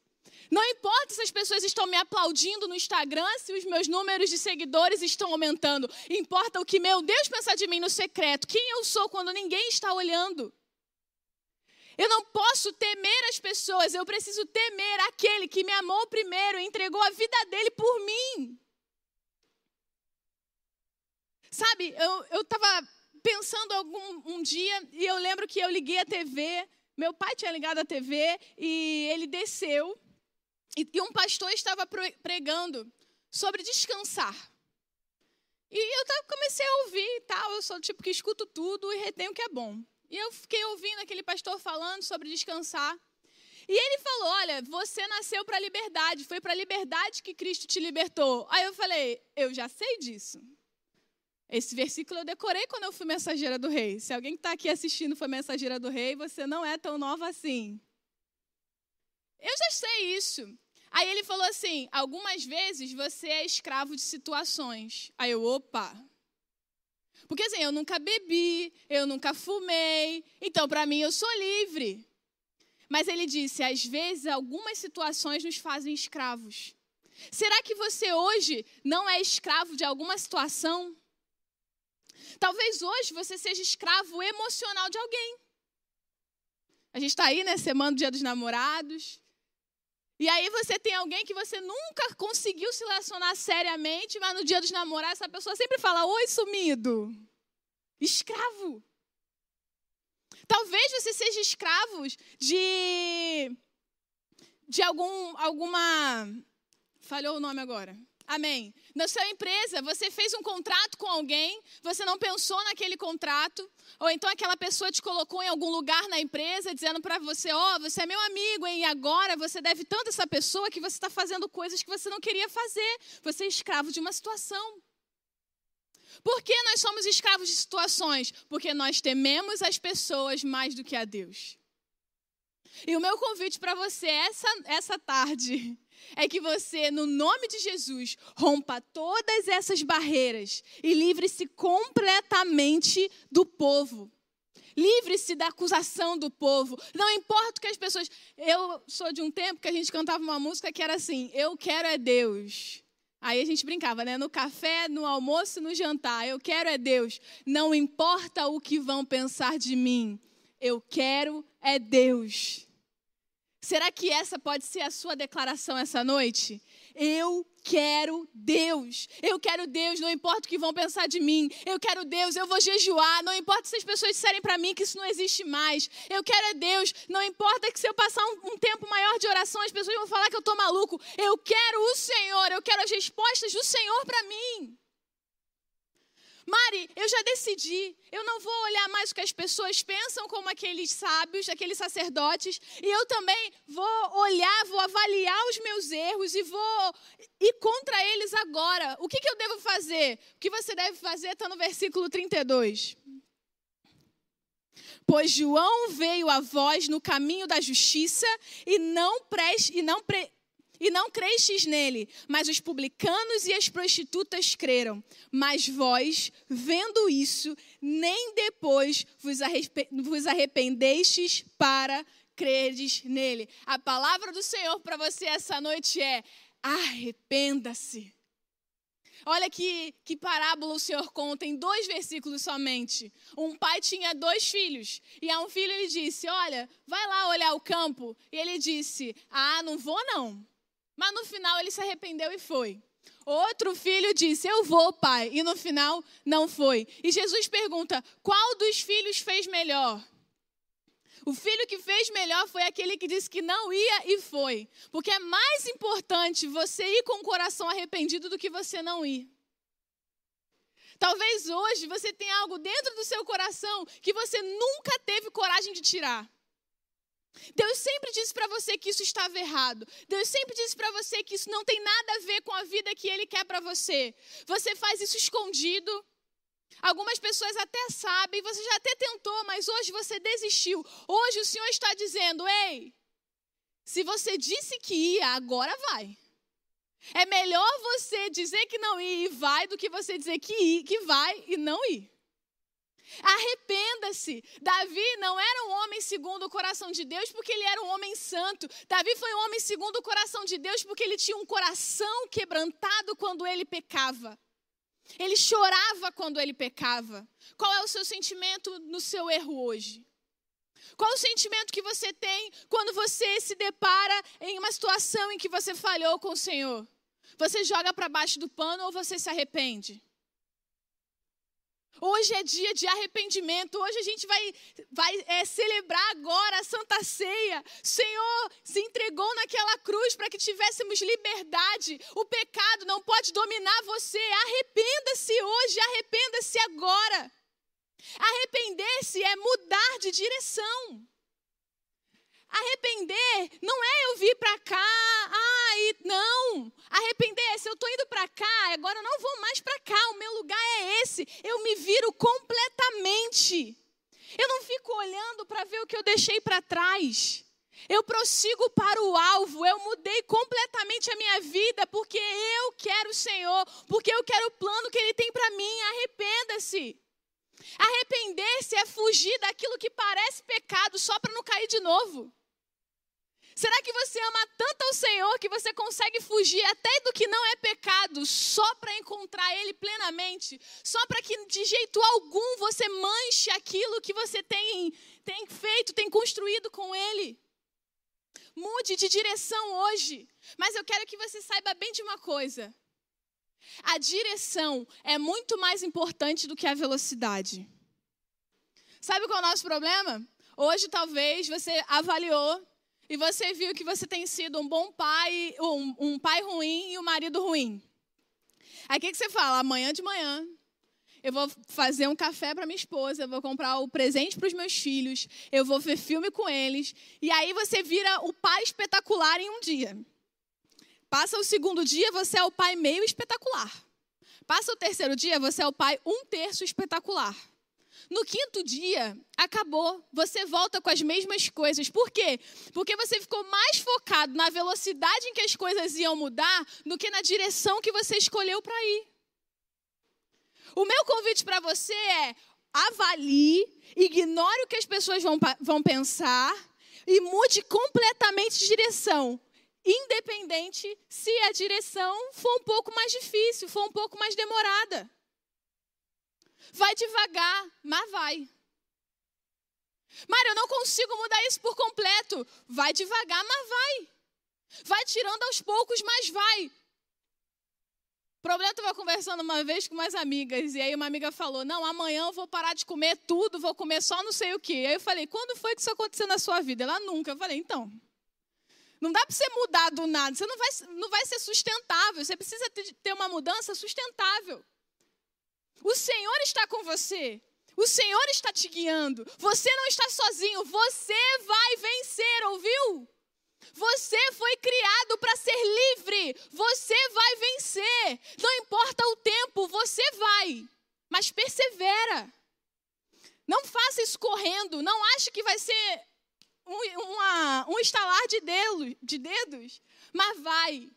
Não importa se as pessoas estão me aplaudindo no Instagram, se os meus números de seguidores estão aumentando. Importa o que meu Deus pensa de mim no secreto. Quem eu sou quando ninguém está olhando. Eu não posso temer as pessoas, eu preciso temer aquele que me amou primeiro e entregou a vida dele por mim. Sabe, eu estava pensando algum um dia e eu lembro que eu liguei a TV. Meu pai tinha ligado a TV e ele desceu e, um pastor estava pregando sobre descansar. E eu comecei a ouvir e tal. Eu sou tipo que escuto tudo e retenho o que é bom. E eu fiquei ouvindo aquele pastor falando sobre descansar. E ele falou: Olha, você nasceu para a liberdade, foi para a liberdade que Cristo te libertou. Aí eu falei: Eu já sei disso. Esse versículo eu decorei quando eu fui mensageira do rei. Se alguém que está aqui assistindo foi mensageira do rei, você não é tão nova assim. Eu já sei isso. Aí ele falou assim: algumas vezes você é escravo de situações. Aí eu, opa. Porque assim, eu nunca bebi, eu nunca fumei, então para mim eu sou livre. Mas ele disse: às vezes algumas situações nos fazem escravos. Será que você hoje não é escravo de alguma situação? Talvez hoje você seja escravo emocional de alguém. A gente está aí, né, semana do Dia dos Namorados. E aí você tem alguém que você nunca conseguiu se relacionar seriamente, mas no dia dos namorados essa pessoa sempre fala: "Oi, sumido". Escravo. Talvez você seja escravo de de algum alguma falhou o nome agora. Amém. Na sua empresa, você fez um contrato com alguém, você não pensou naquele contrato, ou então aquela pessoa te colocou em algum lugar na empresa dizendo para você: Ó, oh, você é meu amigo, hein? e agora você deve tanto a essa pessoa que você está fazendo coisas que você não queria fazer. Você é escravo de uma situação. Por que nós somos escravos de situações? Porque nós tememos as pessoas mais do que a Deus. E o meu convite para você essa, essa tarde é que você, no nome de Jesus, rompa todas essas barreiras e livre-se completamente do povo. Livre-se da acusação do povo. Não importa o que as pessoas. Eu sou de um tempo que a gente cantava uma música que era assim: Eu quero é Deus. Aí a gente brincava, né? No café, no almoço, no jantar. Eu quero é Deus. Não importa o que vão pensar de mim. Eu quero é Deus. Será que essa pode ser a sua declaração essa noite? Eu quero Deus. Eu quero Deus, não importa o que vão pensar de mim. Eu quero Deus, eu vou jejuar. Não importa se as pessoas disserem para mim que isso não existe mais. Eu quero é Deus. Não importa que se eu passar um, um tempo maior de oração, as pessoas vão falar que eu estou maluco. Eu quero o Senhor. Eu quero as respostas do Senhor para mim. Mari, eu já decidi. Eu não vou olhar mais o que as pessoas pensam como aqueles sábios, aqueles sacerdotes. E eu também vou olhar, vou avaliar os meus erros e vou ir contra eles agora. O que, que eu devo fazer? O que você deve fazer está no versículo 32. Pois João veio a vós no caminho da justiça e não preste, e não pre, e não crestes nele, mas os publicanos e as prostitutas creram. Mas vós, vendo isso, nem depois vos arrependestes para creres nele. A palavra do Senhor para você essa noite é: arrependa-se. Olha que, que parábola o Senhor conta em dois versículos somente. Um pai tinha dois filhos. E a um filho ele disse: Olha, vai lá olhar o campo. E ele disse: Ah, não vou não. Mas no final ele se arrependeu e foi. Outro filho disse: Eu vou, pai. E no final não foi. E Jesus pergunta: Qual dos filhos fez melhor? O filho que fez melhor foi aquele que disse que não ia e foi. Porque é mais importante você ir com o coração arrependido do que você não ir. Talvez hoje você tenha algo dentro do seu coração que você nunca teve coragem de tirar. Deus sempre disse para você que isso estava errado. Deus sempre disse para você que isso não tem nada a ver com a vida que Ele quer para você. Você faz isso escondido. Algumas pessoas até sabem, você já até tentou, mas hoje você desistiu. Hoje o Senhor está dizendo: ei, se você disse que ia, agora vai. É melhor você dizer que não ia e vai do que você dizer que, ia, que vai e não ir. Arrependa-se. Davi não era um homem segundo o coração de Deus porque ele era um homem santo. Davi foi um homem segundo o coração de Deus porque ele tinha um coração quebrantado quando ele pecava. Ele chorava quando ele pecava. Qual é o seu sentimento no seu erro hoje? Qual o sentimento que você tem quando você se depara em uma situação em que você falhou com o Senhor? Você joga para baixo do pano ou você se arrepende? Hoje é dia de arrependimento. Hoje a gente vai, vai é, celebrar agora a Santa Ceia. O Senhor se entregou naquela cruz para que tivéssemos liberdade. O pecado não pode dominar você. Arrependa-se hoje, arrependa-se agora. Arrepender-se é mudar de direção. Arrepender não é eu vir para cá, e não. Arrepender é se eu estou indo para cá, agora eu não vou mais para cá, o meu lugar é esse. Eu me viro completamente. Eu não fico olhando para ver o que eu deixei para trás. Eu prossigo para o alvo, eu mudei completamente a minha vida porque eu quero o Senhor, porque eu quero o plano que Ele tem para mim. Arrependa-se. Arrepender-se é fugir daquilo que parece pecado só para não cair de novo. Será que você ama tanto ao Senhor que você consegue fugir até do que não é pecado só para encontrar Ele plenamente? Só para que de jeito algum você manche aquilo que você tem, tem feito, tem construído com Ele? Mude de direção hoje. Mas eu quero que você saiba bem de uma coisa. A direção é muito mais importante do que a velocidade. Sabe qual é o nosso problema? Hoje, talvez, você avaliou e você viu que você tem sido um bom pai, um, um pai ruim e um marido ruim. Aí o que, que você fala? Amanhã de manhã, eu vou fazer um café para minha esposa, eu vou comprar o presente para os meus filhos, eu vou ver filme com eles. E aí você vira o pai espetacular em um dia. Passa o segundo dia, você é o pai meio espetacular. Passa o terceiro dia, você é o pai um terço espetacular. No quinto dia, acabou. Você volta com as mesmas coisas. Por quê? Porque você ficou mais focado na velocidade em que as coisas iam mudar do que na direção que você escolheu para ir. O meu convite para você é avalie, ignore o que as pessoas vão, vão pensar e mude completamente de direção. Independente se a direção for um pouco mais difícil, for um pouco mais demorada. Vai devagar, mas vai. Mário, eu não consigo mudar isso por completo. Vai devagar, mas vai. Vai tirando aos poucos, mas vai. O problema, eu estava conversando uma vez com umas amigas, e aí uma amiga falou: Não, amanhã eu vou parar de comer tudo, vou comer só não sei o quê. Aí eu falei: Quando foi que isso aconteceu na sua vida? Ela nunca. Eu falei: Então. Não dá para você mudar do nada, você não vai, não vai ser sustentável, você precisa ter uma mudança sustentável. O Senhor está com você. O Senhor está te guiando. Você não está sozinho. Você vai vencer, ouviu? Você foi criado para ser livre. Você vai vencer. Não importa o tempo, você vai. Mas persevera. Não faça isso correndo. Não ache que vai ser um, uma, um estalar de, dedo, de dedos. Mas vai.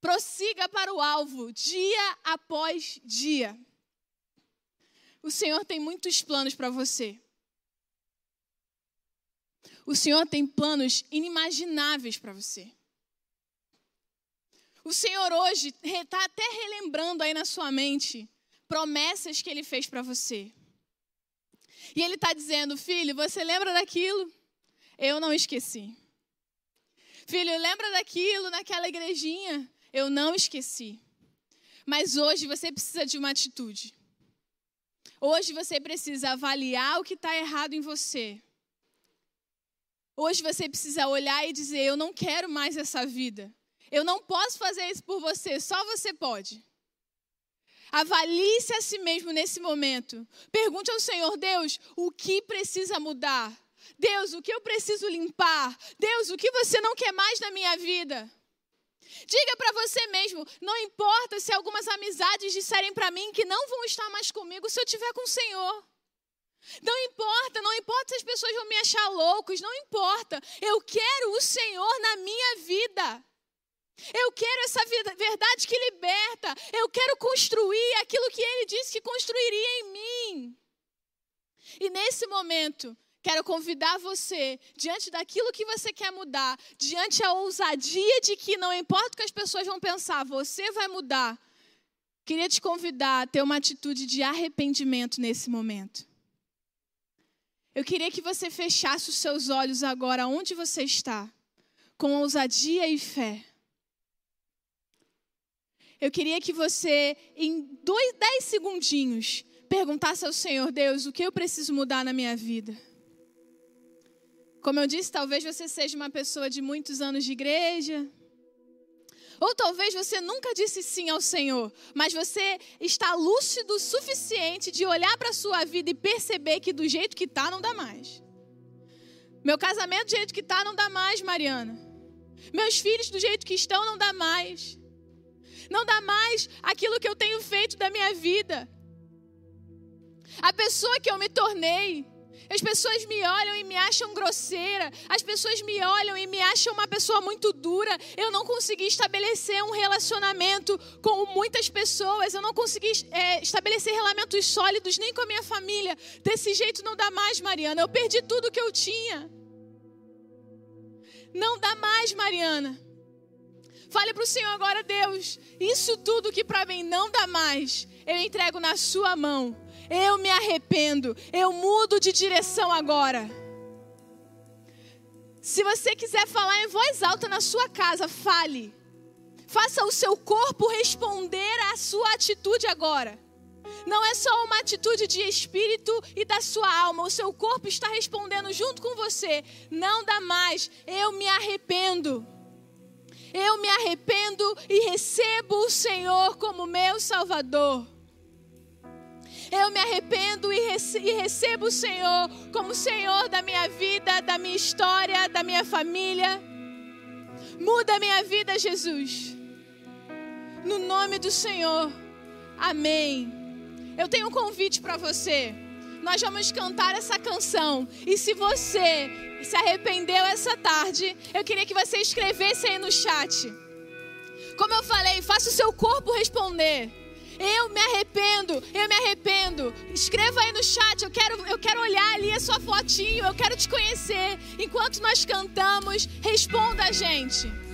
Prossiga para o alvo, dia após dia. O Senhor tem muitos planos para você. O Senhor tem planos inimagináveis para você. O Senhor hoje está até relembrando aí na sua mente promessas que Ele fez para você. E Ele está dizendo, filho, você lembra daquilo? Eu não esqueci. Filho, lembra daquilo naquela igrejinha? Eu não esqueci. Mas hoje você precisa de uma atitude. Hoje você precisa avaliar o que está errado em você Hoje você precisa olhar e dizer: Eu não quero mais essa vida. Eu não posso fazer isso por você, só você pode. Avalie-se a si mesmo nesse momento. Pergunte ao Senhor: Deus, o que precisa mudar? Deus, o que eu preciso limpar? Deus, o que você não quer mais na minha vida? Diga para você mesmo: não importa se algumas amizades disserem para mim que não vão estar mais comigo se eu estiver com o Senhor. Não importa, não importa se as pessoas vão me achar loucos, não importa. Eu quero o Senhor na minha vida. Eu quero essa verdade que liberta. Eu quero construir aquilo que Ele disse que construiria em mim. E nesse momento, quero convidar você, diante daquilo que você quer mudar, diante a ousadia de que não importa o que as pessoas vão pensar, você vai mudar. Queria te convidar a ter uma atitude de arrependimento nesse momento. Eu queria que você fechasse os seus olhos agora onde você está, com ousadia e fé. Eu queria que você, em dois, dez segundinhos, perguntasse ao Senhor, Deus, o que eu preciso mudar na minha vida? Como eu disse, talvez você seja uma pessoa de muitos anos de igreja, ou talvez você nunca disse sim ao Senhor, mas você está lúcido o suficiente de olhar para a sua vida e perceber que do jeito que está não dá mais. Meu casamento do jeito que está não dá mais, Mariana. Meus filhos do jeito que estão não dá mais. Não dá mais aquilo que eu tenho feito da minha vida. A pessoa que eu me tornei as pessoas me olham e me acham grosseira. As pessoas me olham e me acham uma pessoa muito dura. Eu não consegui estabelecer um relacionamento com muitas pessoas. Eu não consegui é, estabelecer relacionamentos sólidos nem com a minha família. Desse jeito não dá mais, Mariana. Eu perdi tudo que eu tinha. Não dá mais, Mariana. Fale para o Senhor agora, Deus. Isso tudo que para mim não dá mais, eu entrego na Sua mão. Eu me arrependo. Eu mudo de direção agora. Se você quiser falar em voz alta na sua casa, fale. Faça o seu corpo responder à sua atitude agora. Não é só uma atitude de espírito e da sua alma. O seu corpo está respondendo junto com você. Não dá mais. Eu me arrependo. Eu me arrependo e recebo o Senhor como meu Salvador. Eu me arrependo e, recebo o Senhor como Senhor da minha vida, da minha história, da minha família. Muda a minha vida, Jesus. No nome do Senhor. Amém. Eu tenho um convite para você. Nós vamos cantar essa canção. E se você se arrependeu essa tarde, eu queria que você escrevesse aí no chat. Como eu falei, faça o seu corpo responder. Eu me arrependo, eu me arrependo. Escreva aí no chat, eu quero, eu quero olhar ali a sua fotinho, eu quero te conhecer. Enquanto nós cantamos, responda a gente.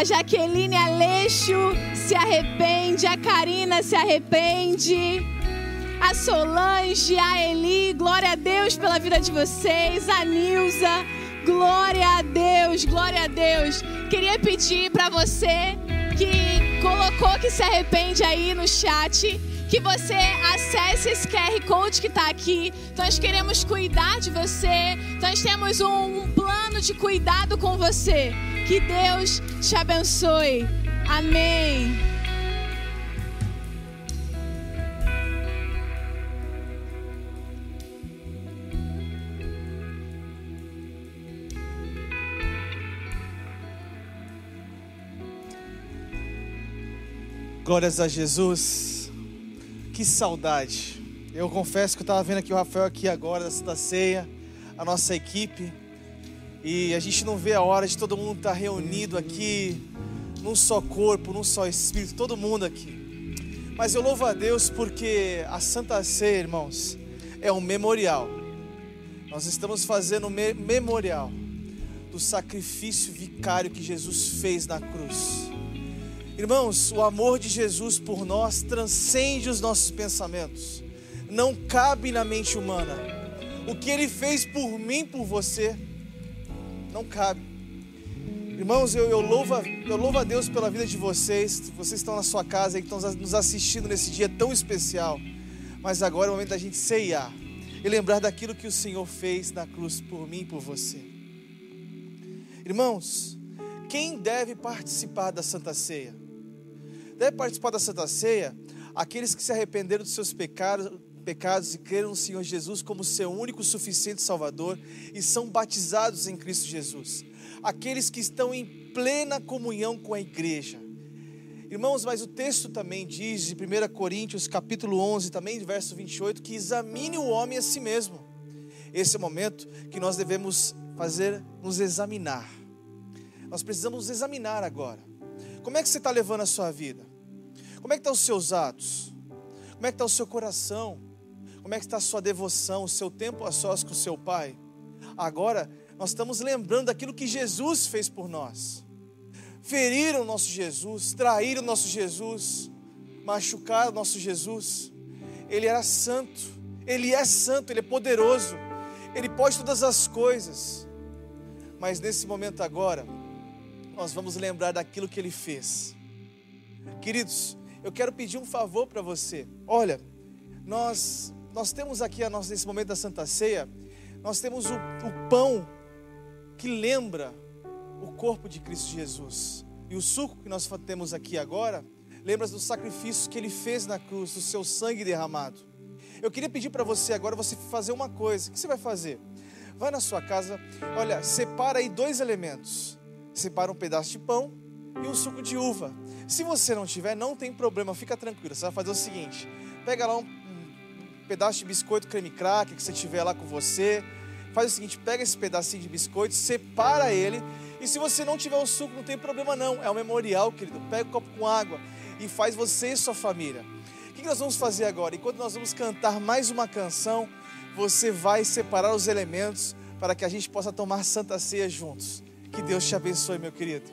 A Jaqueline Aleixo se arrepende, a Karina se arrepende, a Solange, a Eli, glória a Deus pela vida de vocês, a Nilza, glória a Deus, glória a Deus. Queria pedir para você que colocou que se arrepende aí no chat, que você acesse esse QR Code que está aqui. Nós queremos cuidar de você. Nós temos um, plano de cuidado com você. Que Deus te abençoe. Amém. Glórias a Jesus. Que saudade. Eu confesso que eu estava vendo aqui o Rafael aqui agora da Santa Ceia, a nossa equipe. E a gente não vê a hora de todo mundo estar reunido aqui, num só corpo, num só espírito, todo mundo aqui. Mas eu louvo a Deus porque a Santa Ceia, irmãos, é um memorial. Nós estamos fazendo um me memorial do sacrifício vicário que Jesus fez na cruz. Irmãos, o amor de Jesus por nós transcende os nossos pensamentos, não cabe na mente humana. O que ele fez por mim, por você, não cabe. Irmãos, eu, eu, louvo, eu louvo a Deus pela vida de vocês. Vocês estão na sua casa e estão nos assistindo nesse dia tão especial. Mas agora é o momento da gente ceiar e lembrar daquilo que o Senhor fez na cruz por mim e por você. Irmãos, quem deve participar da Santa Ceia? Deve participar da Santa Ceia aqueles que se arrependeram dos seus pecados, pecados e creram no Senhor Jesus como seu único suficiente Salvador e são batizados em Cristo Jesus. Aqueles que estão em plena comunhão com a igreja. Irmãos, mas o texto também diz, de 1 Coríntios, capítulo 11, também verso 28, que examine o homem a si mesmo. Esse é o momento que nós devemos fazer, nos examinar. Nós precisamos nos examinar agora. Como é que você está levando a sua vida? Como é que estão os seus atos? Como é que está o seu coração? Como é que está a sua devoção, o seu tempo a sós com o seu Pai? Agora, nós estamos lembrando daquilo que Jesus fez por nós. Feriram o nosso Jesus, traíram o nosso Jesus, machucaram o nosso Jesus. Ele era santo, ele é santo, ele é poderoso, ele pode todas as coisas. Mas nesse momento agora, nós vamos lembrar daquilo que ele fez. Queridos, eu quero pedir um favor para você. Olha, nós nós temos aqui a nossa, nesse momento da Santa Ceia, nós temos o, o pão que lembra o corpo de Cristo Jesus. E o suco que nós temos aqui agora lembra do sacrifício que ele fez na cruz, do seu sangue derramado. Eu queria pedir para você agora você fazer uma coisa. O que você vai fazer? Vai na sua casa, olha, separa aí dois elementos. Separa um pedaço de pão e um suco de uva. Se você não tiver, não tem problema, fica tranquilo. Você vai fazer o seguinte: pega lá um, pedaço de biscoito creme cracker que você tiver lá com você. Faz o seguinte: pega esse pedacinho de biscoito, separa ele. E se você não tiver o suco, não tem problema não. É um memorial, querido. Pega um copo com água e faz você e sua família. O que nós vamos fazer agora? Enquanto nós vamos cantar mais uma canção, você vai separar os elementos para que a gente possa tomar santa ceia juntos. Que Deus te abençoe, meu querido.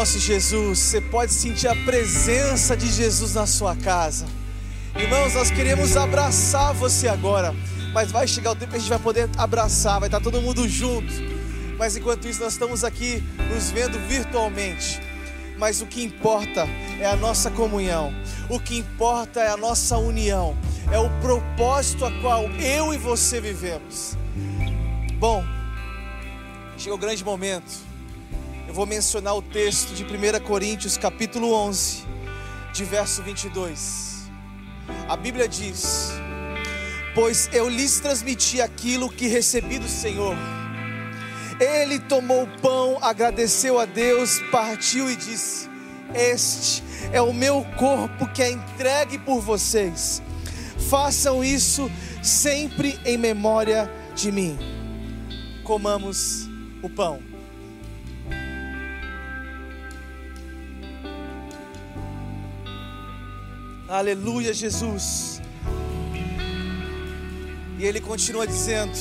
Nosso Jesus. Você pode sentir a presença de Jesus na sua casa. Irmãos, nós queremos abraçar você agora. Mas vai chegar o tempo que a gente vai poder abraçar, vai estar todo mundo junto. Mas enquanto isso, nós estamos aqui nos vendo virtualmente. Mas o que importa é a nossa comunhão. O que importa é a nossa união. É o propósito a qual eu e você vivemos. Bom, chegou o grande momento vou mencionar o texto de 1 Coríntios, capítulo 11, de verso 22. A Bíblia diz: Pois eu lhes transmiti aquilo que recebi do Senhor. Ele tomou o pão, agradeceu a Deus, partiu e disse: Este é o meu corpo que é entregue por vocês. Façam isso sempre em memória de mim. Comamos o pão. Aleluia, Jesus. E ele continua dizendo: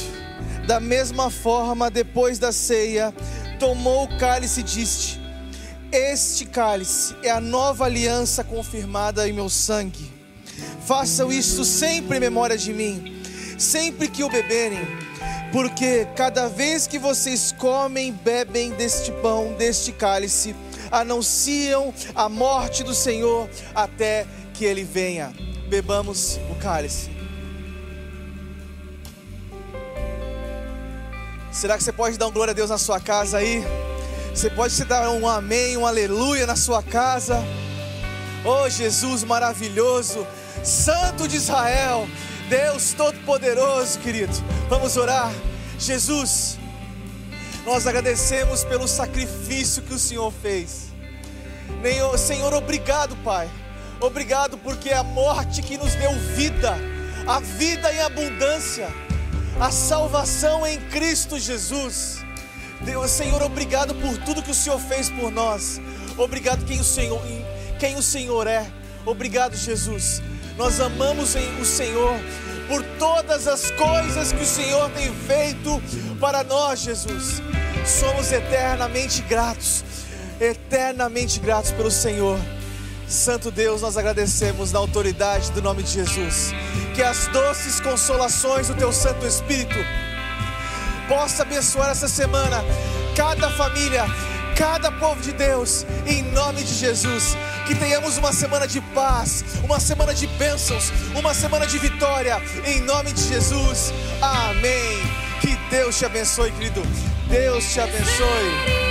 Da mesma forma, depois da ceia, tomou o cálice e disse: Este cálice é a nova aliança confirmada em meu sangue. Façam isso sempre em memória de mim, sempre que o beberem, porque cada vez que vocês comem, bebem deste pão, deste cálice, anunciam a morte do Senhor até que ele venha. Bebamos o cálice. Será que você pode dar um glória a Deus na sua casa aí? Você pode dar um amém, um aleluia na sua casa? Oh Jesus maravilhoso, Santo de Israel, Deus Todo-Poderoso, querido. Vamos orar. Jesus, nós agradecemos pelo sacrifício que o Senhor fez. Senhor, obrigado, Pai Obrigado porque é a morte que nos deu vida, a vida em abundância, a salvação em Cristo Jesus. Deus, Senhor, obrigado por tudo que o Senhor fez por nós. Obrigado quem o Senhor, quem o Senhor é. Obrigado, Jesus. Nós amamos o Senhor por todas as coisas que o Senhor tem feito para nós, Jesus. Somos eternamente gratos, eternamente gratos pelo Senhor. Santo Deus, nós agradecemos na autoridade do nome de Jesus. Que as doces consolações do Teu Santo Espírito possa abençoar essa semana cada família, cada povo de Deus, em nome de Jesus. Que tenhamos uma semana de paz, uma semana de bênçãos, uma semana de vitória, em nome de Jesus. Amém. Que Deus te abençoe, querido. Deus te abençoe.